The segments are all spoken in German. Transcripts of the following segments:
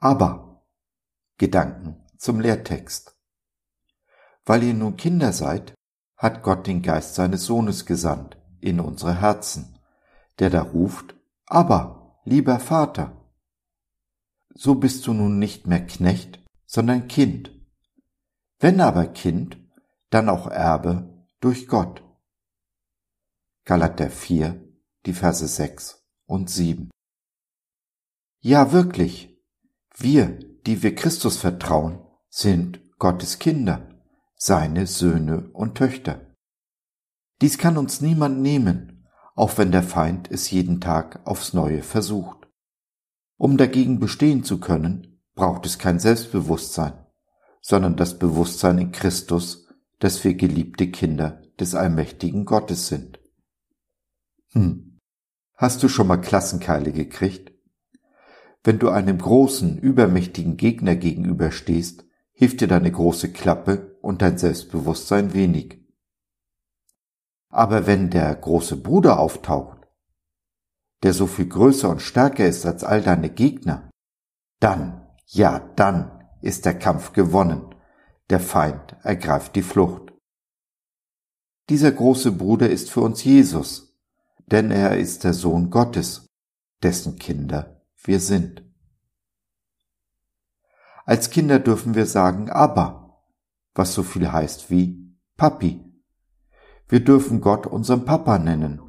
Aber Gedanken zum Lehrtext. Weil ihr nun Kinder seid, hat Gott den Geist seines Sohnes gesandt in unsere Herzen, der da ruft, aber, lieber Vater. So bist du nun nicht mehr Knecht, sondern Kind. Wenn aber Kind, dann auch Erbe durch Gott. Galater 4, die Verse 6 und 7. Ja, wirklich. Wir, die wir Christus vertrauen, sind Gottes Kinder, seine Söhne und Töchter. Dies kann uns niemand nehmen, auch wenn der Feind es jeden Tag aufs neue versucht. Um dagegen bestehen zu können, braucht es kein Selbstbewusstsein, sondern das Bewusstsein in Christus, dass wir geliebte Kinder des allmächtigen Gottes sind. Hm. Hast du schon mal Klassenkeile gekriegt? Wenn du einem großen, übermächtigen Gegner gegenüberstehst, hilft dir deine große Klappe und dein Selbstbewusstsein wenig. Aber wenn der große Bruder auftaucht, der so viel größer und stärker ist als all deine Gegner, dann, ja dann ist der Kampf gewonnen, der Feind ergreift die Flucht. Dieser große Bruder ist für uns Jesus, denn er ist der Sohn Gottes, dessen Kinder wir sind. Als Kinder dürfen wir sagen Abba, was so viel heißt wie Papi. Wir dürfen Gott unseren Papa nennen,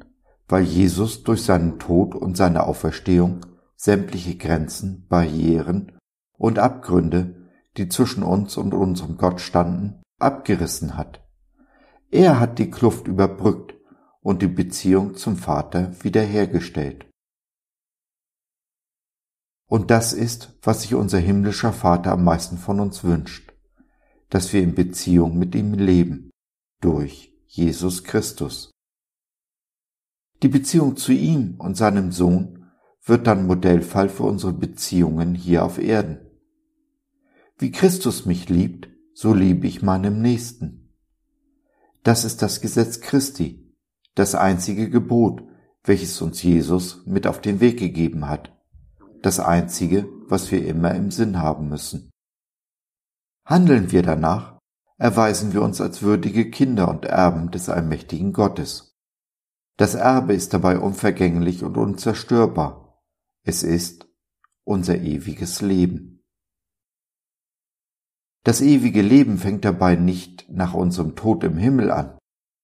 weil Jesus durch seinen Tod und seine Auferstehung sämtliche Grenzen, Barrieren und Abgründe, die zwischen uns und unserem Gott standen, abgerissen hat. Er hat die Kluft überbrückt und die Beziehung zum Vater wiederhergestellt. Und das ist, was sich unser himmlischer Vater am meisten von uns wünscht, dass wir in Beziehung mit ihm leben, durch Jesus Christus. Die Beziehung zu ihm und seinem Sohn wird dann Modellfall für unsere Beziehungen hier auf Erden. Wie Christus mich liebt, so liebe ich meinem Nächsten. Das ist das Gesetz Christi, das einzige Gebot, welches uns Jesus mit auf den Weg gegeben hat das Einzige, was wir immer im Sinn haben müssen. Handeln wir danach, erweisen wir uns als würdige Kinder und Erben des allmächtigen Gottes. Das Erbe ist dabei unvergänglich und unzerstörbar. Es ist unser ewiges Leben. Das ewige Leben fängt dabei nicht nach unserem Tod im Himmel an,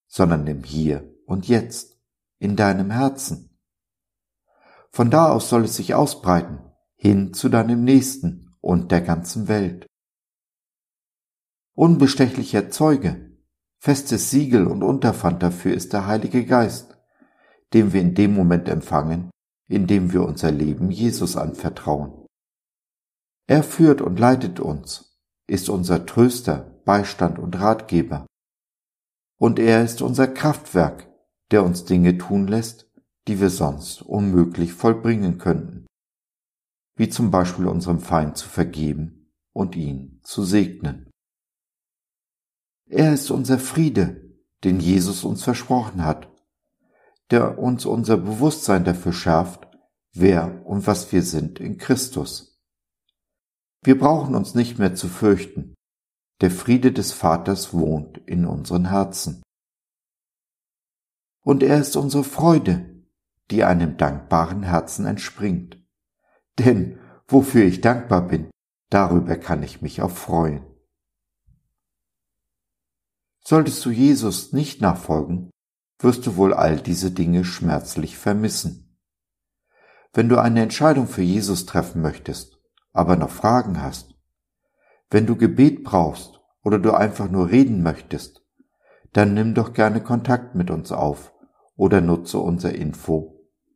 sondern im Hier und Jetzt, in deinem Herzen. Von da aus soll es sich ausbreiten, hin zu deinem Nächsten und der ganzen Welt. Unbestechlicher Zeuge, festes Siegel und Unterpfand dafür ist der Heilige Geist, den wir in dem Moment empfangen, in dem wir unser Leben Jesus anvertrauen. Er führt und leitet uns, ist unser Tröster, Beistand und Ratgeber. Und er ist unser Kraftwerk, der uns Dinge tun lässt, die wir sonst unmöglich vollbringen könnten, wie zum Beispiel unserem Feind zu vergeben und ihn zu segnen. Er ist unser Friede, den Jesus uns versprochen hat, der uns unser Bewusstsein dafür schärft, wer und was wir sind in Christus. Wir brauchen uns nicht mehr zu fürchten. Der Friede des Vaters wohnt in unseren Herzen. Und er ist unsere Freude, die einem dankbaren Herzen entspringt. Denn wofür ich dankbar bin, darüber kann ich mich auch freuen. Solltest du Jesus nicht nachfolgen, wirst du wohl all diese Dinge schmerzlich vermissen. Wenn du eine Entscheidung für Jesus treffen möchtest, aber noch Fragen hast, wenn du Gebet brauchst oder du einfach nur reden möchtest, dann nimm doch gerne Kontakt mit uns auf oder nutze unser Info